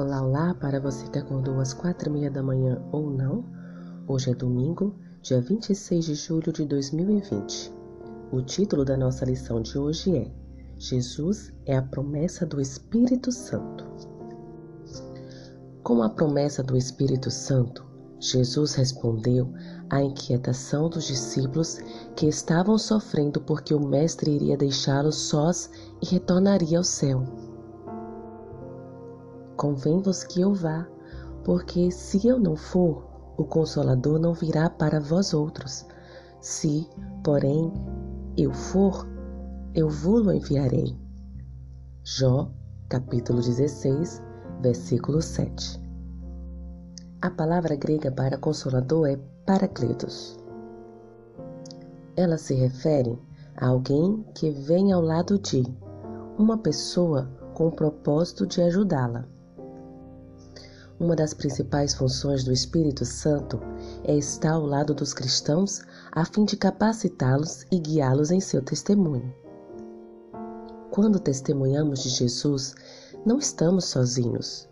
Olá, olá para você que acordou às quatro e meia da manhã ou não. Hoje é domingo, dia 26 de julho de 2020. O título da nossa lição de hoje é Jesus é a promessa do Espírito Santo. Com a promessa do Espírito Santo, Jesus respondeu à inquietação dos discípulos que estavam sofrendo porque o Mestre iria deixá-los sós e retornaria ao céu. Convém-vos que eu vá, porque se eu não for, o Consolador não virá para vós outros. Se, porém, eu for, eu vou-lo enviarei. Jó, capítulo 16, versículo 7. A palavra grega para consolador é paracletos. Ela se refere a alguém que vem ao lado de uma pessoa com o propósito de ajudá-la. Uma das principais funções do Espírito Santo é estar ao lado dos cristãos a fim de capacitá-los e guiá-los em seu testemunho. Quando testemunhamos de Jesus, não estamos sozinhos.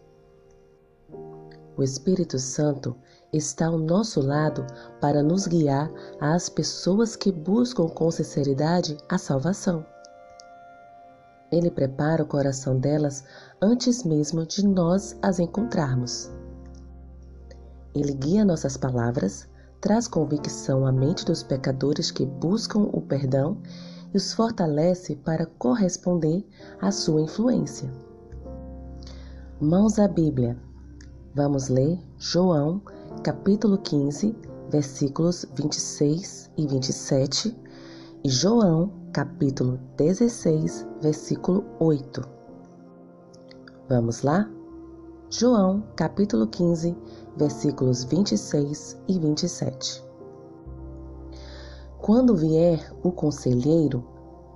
O Espírito Santo está ao nosso lado para nos guiar às pessoas que buscam com sinceridade a salvação. Ele prepara o coração delas antes mesmo de nós as encontrarmos. Ele guia nossas palavras, traz convicção à mente dos pecadores que buscam o perdão e os fortalece para corresponder à sua influência. Mãos à Bíblia. Vamos ler João, capítulo 15, versículos 26 e 27 e João, capítulo 16, versículo 8. Vamos lá? João, capítulo 15, versículos 26 e 27. Quando vier o conselheiro,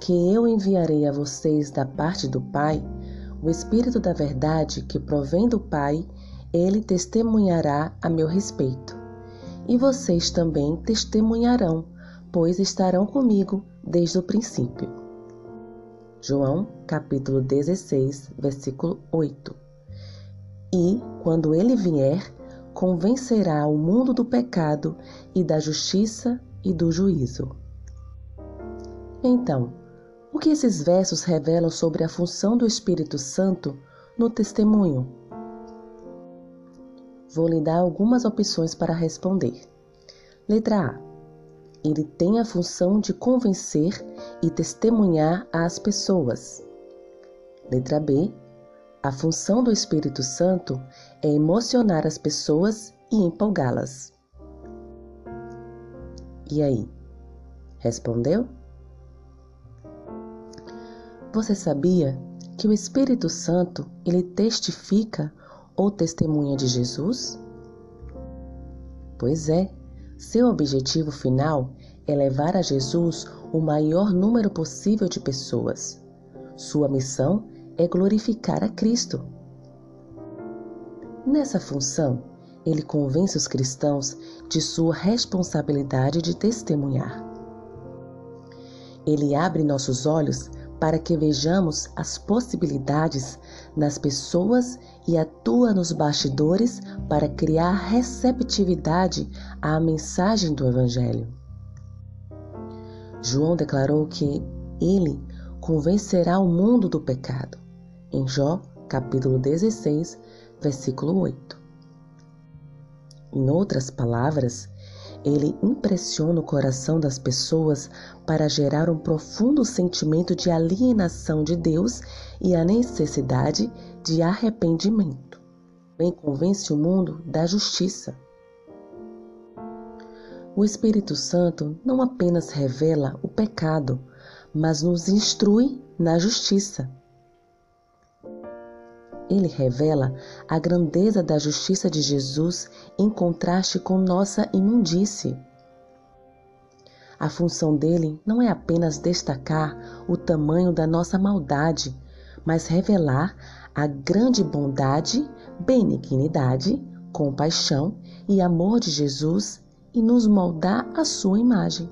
que eu enviarei a vocês da parte do Pai, o Espírito da Verdade que provém do Pai, ele testemunhará a meu respeito. E vocês também testemunharão, pois estarão comigo desde o princípio. João, capítulo 16, versículo 8. E, quando ele vier, convencerá o mundo do pecado e da justiça e do juízo. Então, o que esses versos revelam sobre a função do Espírito Santo no testemunho? Vou lhe dar algumas opções para responder. Letra A ele tem a função de convencer e testemunhar às pessoas. Letra B. A função do Espírito Santo é emocionar as pessoas e empolgá-las. E aí? Respondeu? Você sabia que o Espírito Santo ele testifica ou testemunha de Jesus? Pois é, seu objetivo final é levar a Jesus o maior número possível de pessoas. Sua missão é glorificar a Cristo. Nessa função, ele convence os cristãos de sua responsabilidade de testemunhar. Ele abre nossos olhos para que vejamos as possibilidades nas pessoas e atua nos bastidores para criar receptividade à mensagem do Evangelho. João declarou que ele convencerá o mundo do pecado, em Jó, capítulo 16, versículo 8. Em outras palavras, ele impressiona o coração das pessoas para gerar um profundo sentimento de alienação de Deus e a necessidade de arrependimento. Bem convence o mundo da justiça. O Espírito Santo não apenas revela o pecado, mas nos instrui na justiça. Ele revela a grandeza da justiça de Jesus em contraste com nossa imundície. A função dele não é apenas destacar o tamanho da nossa maldade, mas revelar a grande bondade, benignidade, compaixão e amor de Jesus e nos moldar à sua imagem.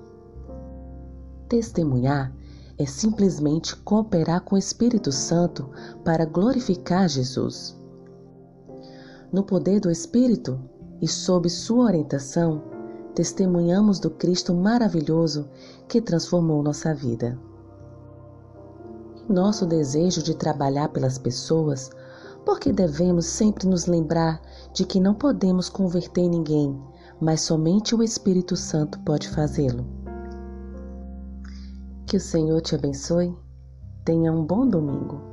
Testemunhar é simplesmente cooperar com o Espírito Santo para glorificar Jesus. no poder do Espírito e sob sua orientação, testemunhamos do Cristo maravilhoso que transformou nossa vida. Nosso desejo de trabalhar pelas pessoas, porque devemos sempre nos lembrar de que não podemos converter ninguém, mas somente o Espírito Santo pode fazê-lo. Que o Senhor te abençoe. Tenha um bom domingo.